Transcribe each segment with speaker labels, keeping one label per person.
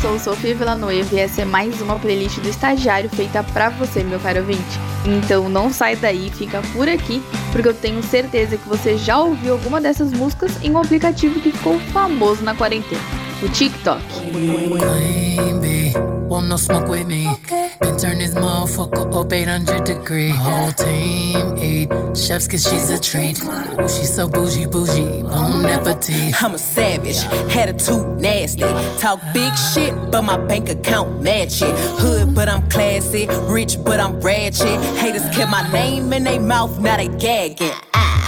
Speaker 1: sou Sofia Villanueva e essa é mais uma playlist do estagiário feita pra você, meu caro ouvinte. Então não sai daí, fica por aqui, porque eu tenho certeza que você já ouviu alguma dessas músicas em um aplicativo que ficou famoso na quarentena, o TikTok.
Speaker 2: Want no smoke with me? Okay. Been turn this motherfucker up 800 degree. Whole team eat chefs cause she's a treat. Ooh, she's so bougie, bougie, bon appetit.
Speaker 3: I'm a savage, had a too nasty. Talk big shit, but my bank account match it. Hood, but I'm classy. Rich, but I'm ratchet. Haters kept my name in their mouth, now they gagging. Ah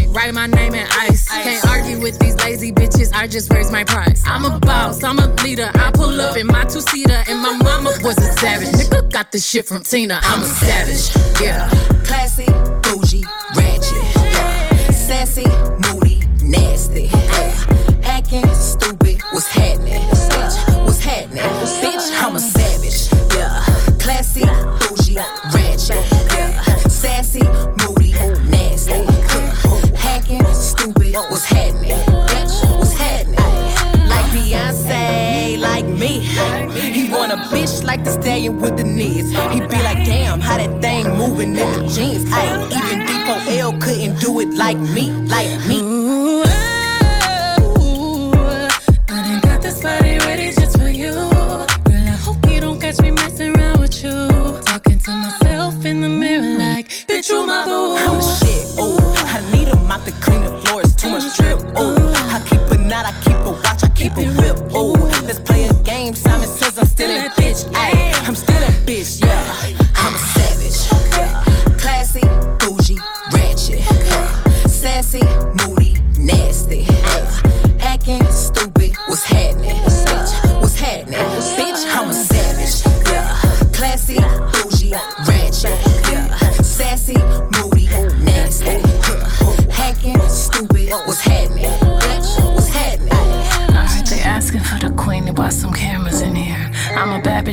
Speaker 2: Write my name in ice. Can't argue with these lazy bitches. I just raise my price. I'm a boss. I'm a leader. I pull up in my two seater, and my mama was a savage. Nigga got this shit from Tina. I'm a savage. Yeah.
Speaker 3: Classy, bougie, ratchet. Yeah. Sassy, moody, nasty. Acting stupid, what's happening? Bitch, what's happening? Bitch, I'm a savage. Bitch like the stallion with the knees. He be like, damn, how that thing moving in the jeans. I even D4L couldn't do it like me, like me.
Speaker 2: Ooh, I done got this body ready just for you. Girl, I hope you don't catch me messing around with you. Talking to myself in the mirror like, bitch, you my boo.
Speaker 3: I'm the shit, ooh. I need to clean the floors, too much drip, ooh. I keep a knot, I keep a watch, I keep a whip, ooh. Let's play a game, Simon says I'm still that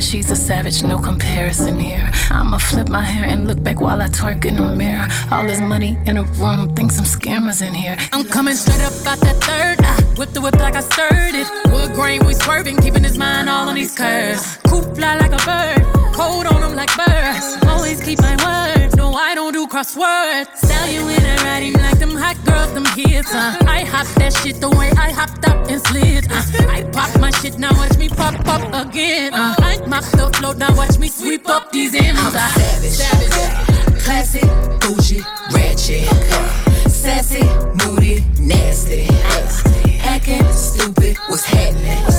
Speaker 2: she's a savage, no comparison here. I'ma flip my hair and look back while I twerk in the mirror. All this money in a room, think some scammers in here. I'm coming straight up out that third. I whip the whip like I stirred it. Wood grain, we swerving, keeping his mind all on these curves. Coop fly like a bird, cold on them like birds. Always keep my word, no, I don't do crosswords. Sell you in a writing like them Uh. I hop that shit the way I hopped up and slid. Uh. I pop my shit, now watch me pop up again. Uh. I mop the float, now watch me sweep up these M's.
Speaker 3: I'm a savage, classy, bougie, ratchet, sassy, moody, nasty, acting stupid. What's happening?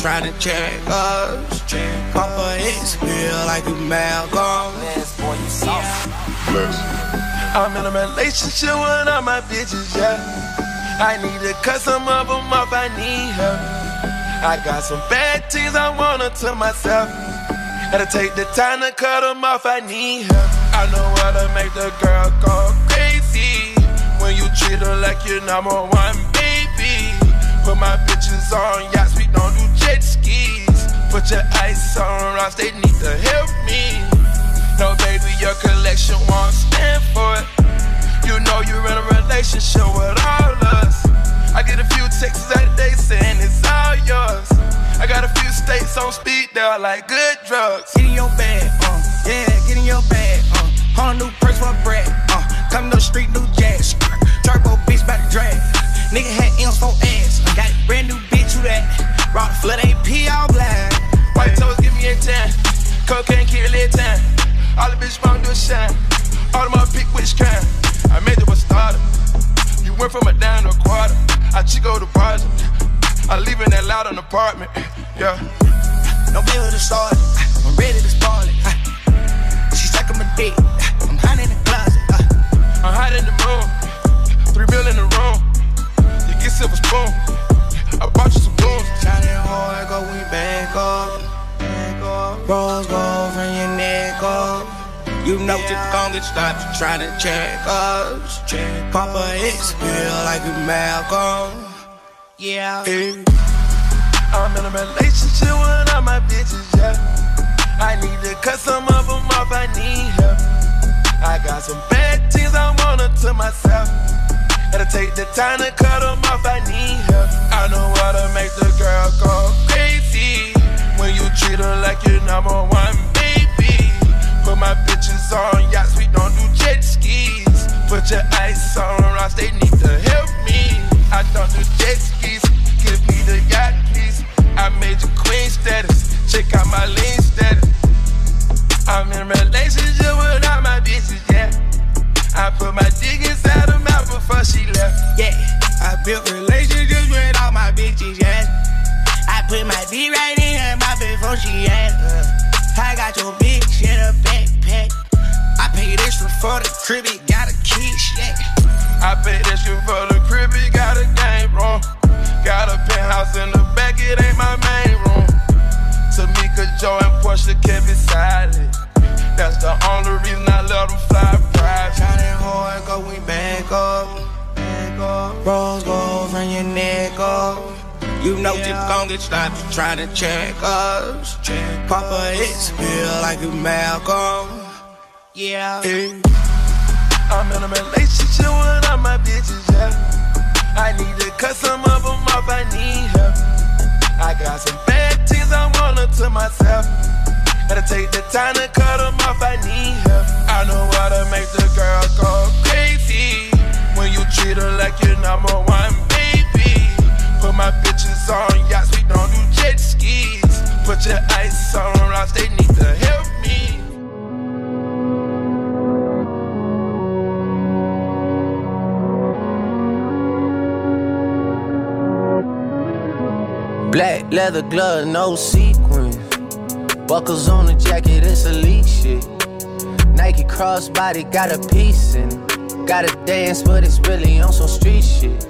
Speaker 4: Trying to check us. Check Papa is feel like you Malcolm. I'm in a relationship with all my bitches, yeah. I need to cut some of them off, I need her. I got some bad things I wanna to myself. Gotta take the time to cut them off, I need her. I know how to make the girl go crazy. When you treat her like your number one baby. Put my bitches on yachts, we don't do jet skis. Put your ice on rocks, they need to help me. No, baby, your collection won't stand for it. You know you're in a relationship with all us. I get a few texts of day saying it's all yours. I got a few states on speed, they're like good drugs.
Speaker 5: Get in your bag, uh, yeah, get in your bag, uh. Whole new purse for bread, uh. Come to the street, new jazz. Turbo bitch by the drag. Nigga had M's for ass. Got a brand new bitch, who that? Rock flood AP all black.
Speaker 4: White toes give me a 10. Cocaine kill it 10. All the bitches want to do a shine. All of my pick which kind. I made you a starter. You went from a down to a quarter. I chico the project. I live in that loud apartment. Yeah.
Speaker 5: No bill to start. I'm ready to spoil it. She sucking my dick. I'm hot in the closet.
Speaker 4: I'm hot in the room. Three bill in the room. You get silver spoon. I bought you some blues.
Speaker 5: Shining hard, go we back up. Rose gold from your neck up. You know just gon' get stopped trying to check us. Pop a X pill like a Malcolm. Yeah. Hey.
Speaker 4: I'm in a relationship with all my bitches, yeah. I need to cut some of them off, I need help. I got some bad things I want to myself. Gotta take the time to cut them off, I need know how to make the girl go crazy. When you treat her like your number one baby. Put my bitches on yachts, we don't do jet skis. Put your ice on rocks, they need to help me. I don't do jet skis, give me the yacht, please. I made you queen status, check out my lean status. I'm in relationship with all my bitches, yeah. I put my dick inside her mouth before she left.
Speaker 5: Yeah, I built relationships before she asked. Uh, I got your bitch in a backpack. I paid extra for the crib, got a kiss, yeah.
Speaker 4: I paid extra for the crib, got a game room. Got a penthouse in the back, it ain't my main room. Tamika, Joe, and Portia kept it silent. That's the only reason I let them fly
Speaker 5: You know yeah. you gon' get stopped trying to check us. Check Papa X pill like a Malcolm. Yeah. Hey.
Speaker 4: I'm in a relationship with all my bitches, yeah. I need to cut some of them off, I need help. I got some bad things I want to myself. Gotta take the time to cut them off, I need help. I know how to make the girl go crazy. When you treat her like your number one my bitches on yachts, we don't do jet skis. Put your ice on rocks, they need to help me.
Speaker 6: Black leather glove, no sequins. Buckles on the jacket, it's elite shit. Nike crossbody got a piece in it. Gotta dance, but it's really on some street shit.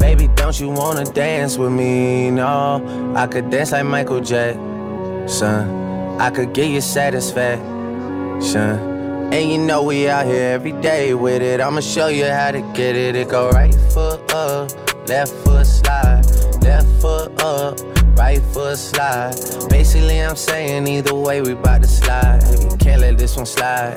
Speaker 6: Baby, don't you wanna dance with me? No, I could dance like Michael Jackson. I could get you satisfaction. And you know we out here every day with it. I'ma show you how to get it. It go right foot up, left foot slide, left foot up right foot slide. Basically, I'm saying either way, we bout to slide. Can't let this one slide.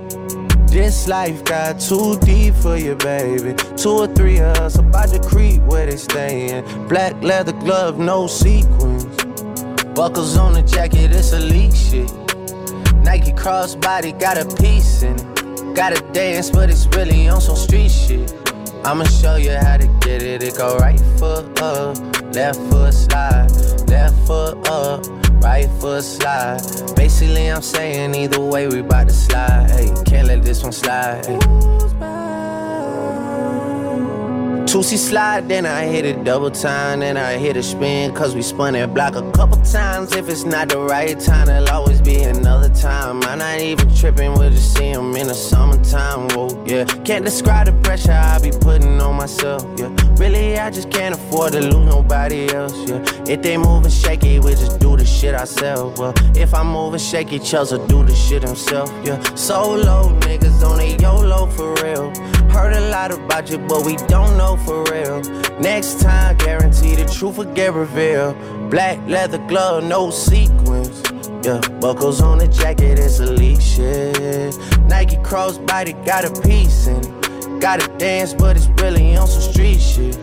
Speaker 6: This life got too deep for you, baby. Two or three of us about to creep where they stayin'. Black leather glove, no sequins. Buckles on the jacket, it's elite shit. Nike crossbody got a piece in it. Gotta dance, but it's really on some street shit. I'ma show you how to get it. It go right foot up, left foot slide, left foot up, right foot slide. Basically, I'm saying either way, we bout to slide. Hey, can't let this one slide. Two-C slide, then I hit it double time, then I hit a spin, cause we spun that block a couple times. If it's not the right time, there'll always be another time. I'm not even tripping, we'll just see them in the summertime. Whoa, yeah. Can't describe the pressure I be putting on myself, yeah. Really, I just can't afford to lose nobody else, yeah. If they moving shaky, we just do the shit ourselves. Well, if I'm moving shaky, Chelsea do the shit himself, yeah. Solo niggas on a YOLO for real. Heard a lot about you, but we don't know for real. Next time, guarantee the truth will get revealed. Black leather glove, no sequins. Yeah, buckles on the jacket, it's elite shit. Nike crossbody got a piece in it. Gotta dance, but it's really on some street shit.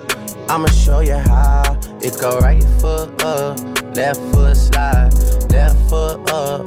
Speaker 6: I'ma show you how. It go right foot up, left foot slide, left foot up,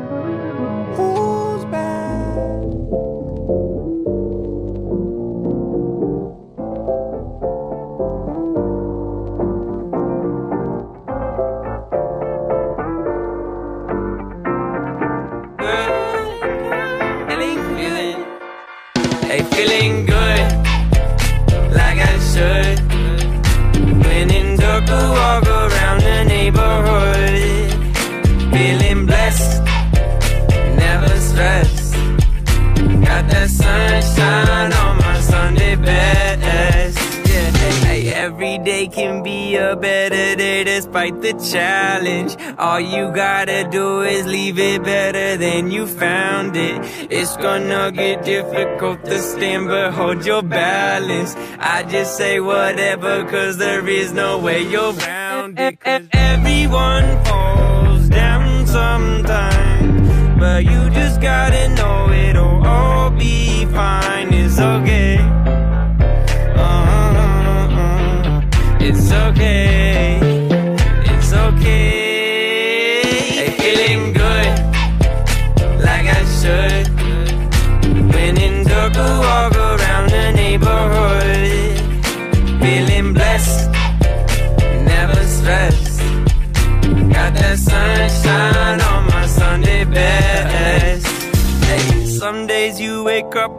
Speaker 7: Despite the challenge. All you gotta do is leave it better than you found it. It's gonna get difficult to stand, but hold your balance. I just say whatever, cause there is no way you're round it. everyone falls down sometime, but you just gotta know it'll all be fine. It's okay.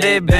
Speaker 7: Sunday best.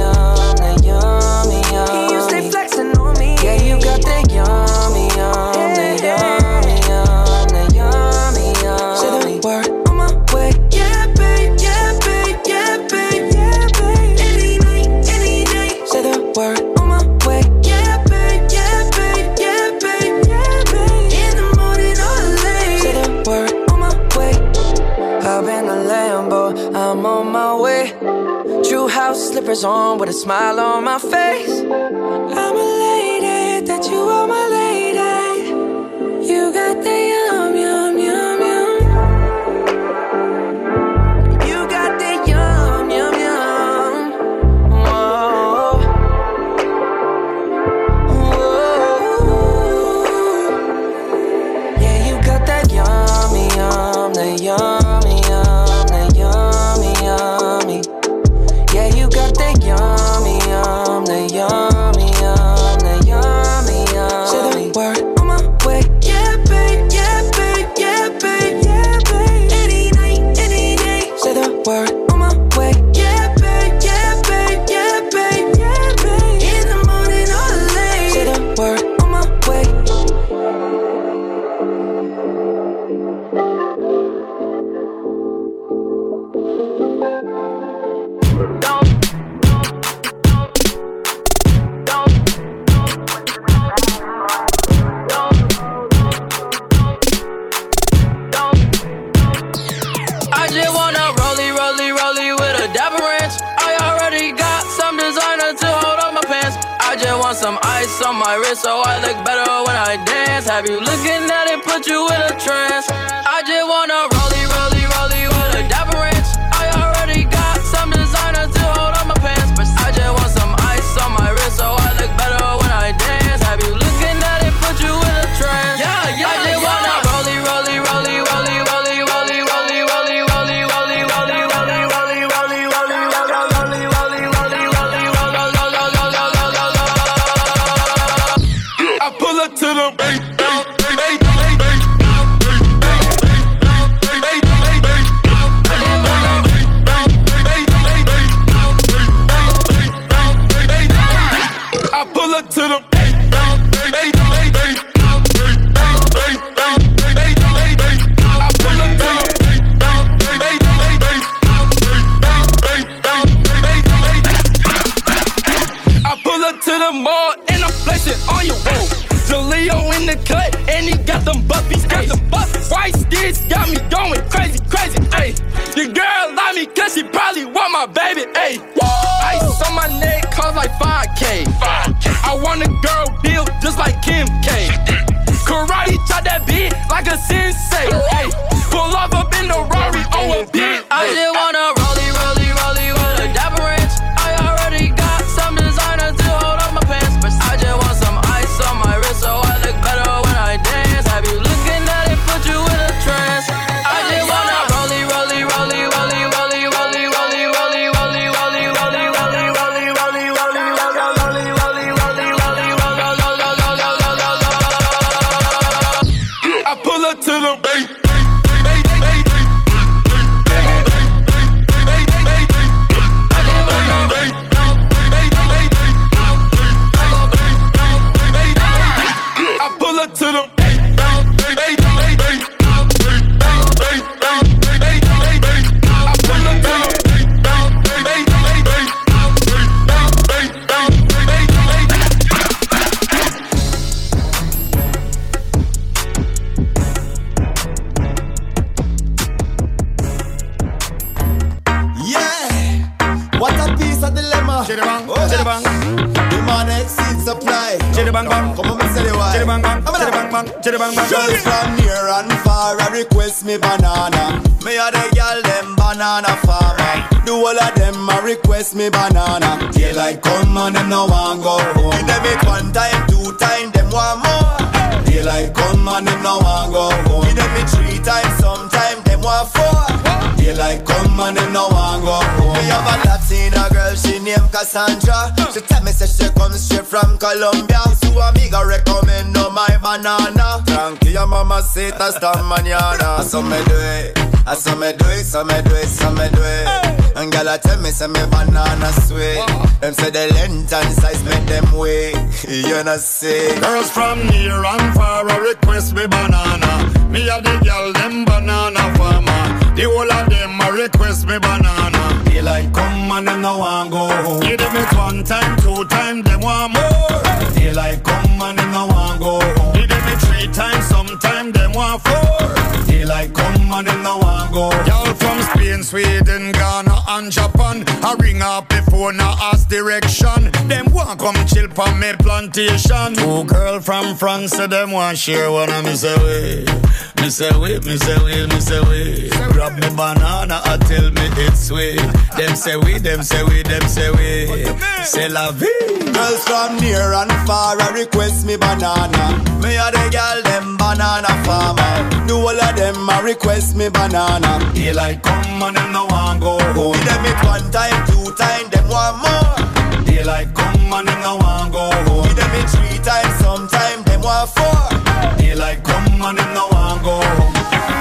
Speaker 8: got
Speaker 7: me going crazy, crazy, ayy. Your girl love me cause she probably want my baby, ayy. Ice on my neck cost like 5K. 5K. I want a girl deal just like Kim K. Karate chop that beat like a sensei, ayy. pull up to
Speaker 9: them. Jitterbang, oh, jitterbang.
Speaker 10: Demand exceeds supply.
Speaker 9: Bang.
Speaker 10: Come on, me
Speaker 9: bang bang, chitty bang bang, chitty bang bang.
Speaker 10: Girls from near and far a request me banana. Me a the girl them banana farmer. The whole of them a request me banana. Daylight come and them no want go home. Give them it one time, two time, them want more. Daylight come and them no want go home. Give them it three times, sometime them want four. Daylight come and them no want go home. Me have a Latina girl, she named Cassandra. She tell me say she comes straight from Colombia. So amiga recommend no my banana. Tranquila mamacita esta mañana. So me do it. Ah, I saw me do it, so me do it, so me do it. And girl, I tell me, say me banana sweet. Uh-huh. Them say the length and size make them way. You know see.
Speaker 9: Girls from near and far a request me banana. Me a the girl them banana farmer. The whole of them a request me banana. Daylight come and them no want go home. Give them it one time, two time, them want more. Daylight come and them no want go home. Give them it three times, sometime them want four. Daylight come and them no want go. Y'all from Spain, Sweden, Ghana and Japan. I ring up before now ask direction. Them want come chill for me plantation. Two girl from France, so them want share one of me say way. Me say wait, me say wait, me say wait. Grab me banana, I tell me it's sweet. Them say we, them say we, them say we. Say la vie.
Speaker 10: Girls from near and far a request me banana. Me a the girl them banana farmer. The whole of them a request me banana.
Speaker 9: Daylight come and them no want go home.
Speaker 10: Give them it one time, two time, them want more.
Speaker 9: Daylight come and them no want go home.
Speaker 10: Give them it three times, sometime them want four.
Speaker 9: Daylight come and them no want go home.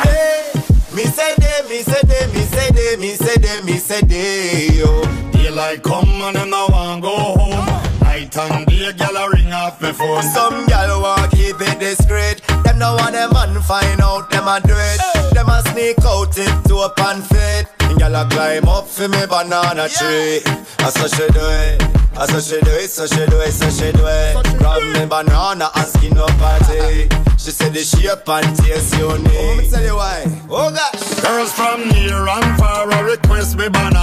Speaker 10: Hey, me say they, me say they, me say they, me say they, me say they, yo.
Speaker 9: Daylight come and them no want go home. Night and day, gyal a ring off me phone.
Speaker 10: Some gal want keep it discreet. Them no want them man find out them a do it. Them a sneak out it to up and fit. And gal a climb up for me banana tree. I so she do it. I so she do it, so she do it, so she do it. Grab me banana and skin up party. She said the shape and taste unique. Oh, me tell you why. Oh gosh.
Speaker 9: Girls from near and far a request me banana.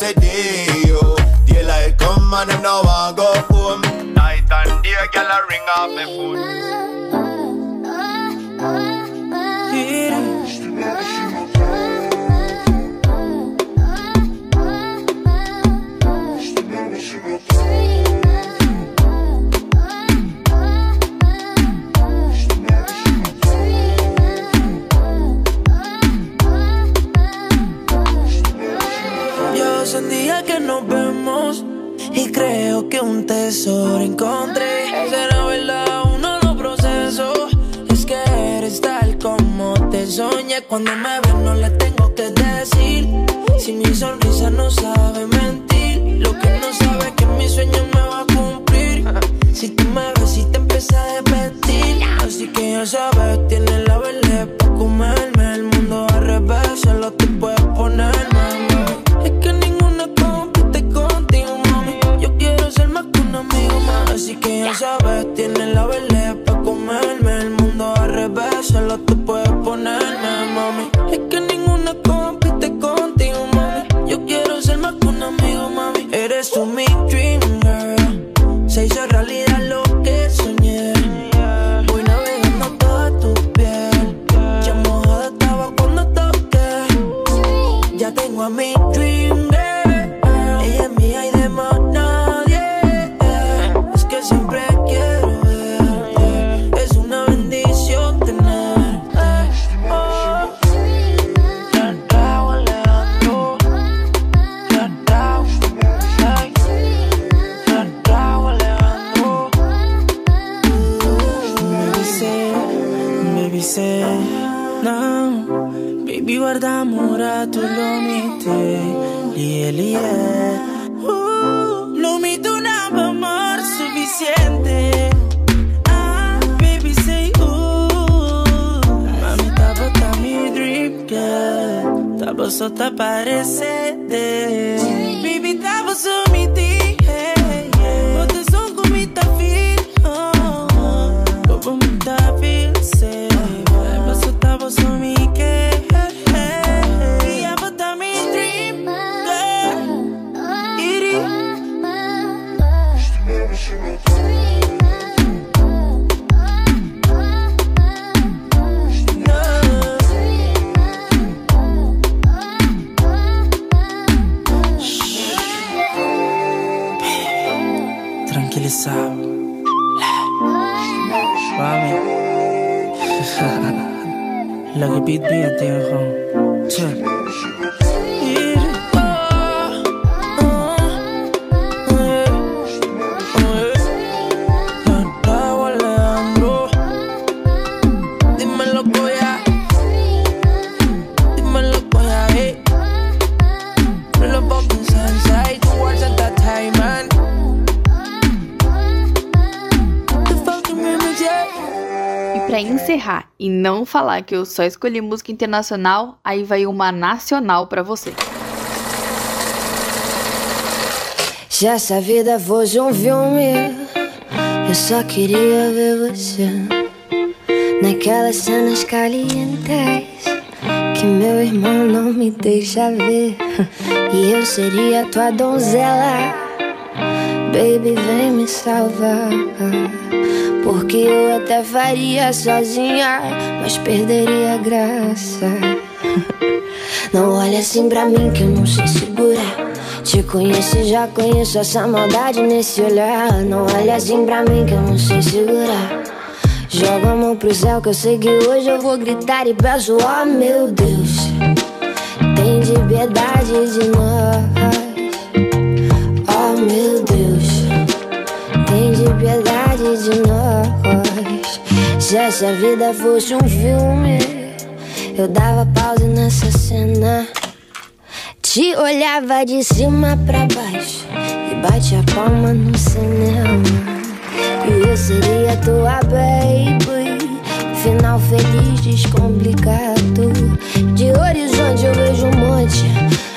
Speaker 10: They, me yo.
Speaker 9: Daylight come and them
Speaker 10: now want go home. Night and day, gyal a ring off me phone.
Speaker 11: Cuando me ves mami. Eres tú mi dream tava só tá parecendo. Baby tava só Dans les beats bientôt. Dímelo,
Speaker 1: voy encerrar e não falar que eu só escolhi música internacional, aí vai uma nacional pra você.
Speaker 12: Se essa vida fosse um filme, eu só queria ver você naquelas cenas calientes que meu irmão não me deixa ver. E eu seria tua donzela, baby, vem me salvar. Porque eu até faria sozinha, mas perderia a graça. Não olha assim pra mim que eu não sei segurar. Te conheço já conheço essa maldade nesse olhar. Não olha assim pra mim que eu não sei segurar. Joga a mão pro céu que eu sei que hoje eu vou gritar e peço, oh meu Deus, tem de piedade de nós. Se essa vida fosse um filme, eu dava pause nessa cena. Te olhava de cima pra baixo e bate a palma no cinema. E eu seria tua baby. Final feliz, descomplicado. De horizonte eu vejo um monte,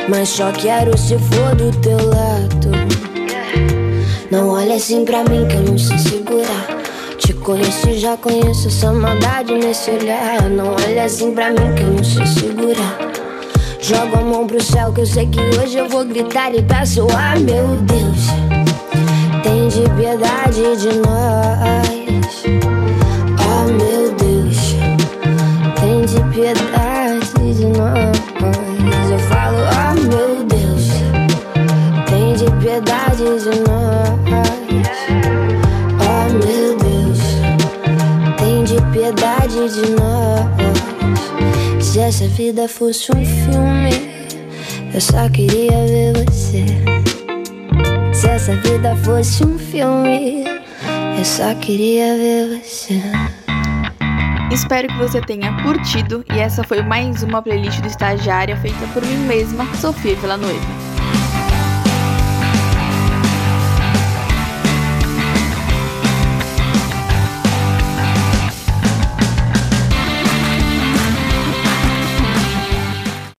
Speaker 12: mas só quero se for do teu lado. Não olha assim pra mim que eu não sei segurar. Te conheço e já conheço essa maldade nesse olhar. Não olha assim pra mim que eu não sei segurar. Jogo a mão pro céu que eu sei que hoje eu vou gritar e peço, ah meu Deus, tem de piedade de nós. Oh meu Deus, tem de piedade de nós. Eu falo, oh meu Deus, tem de piedade de nós. De nós. Se essa vida fosse um filme, eu só queria ver você. Se essa vida fosse um filme, eu só queria ver você.
Speaker 1: Espero que você tenha curtido e essa foi mais uma playlist do Estagiária feita por mim mesma, Sofia Villanueva.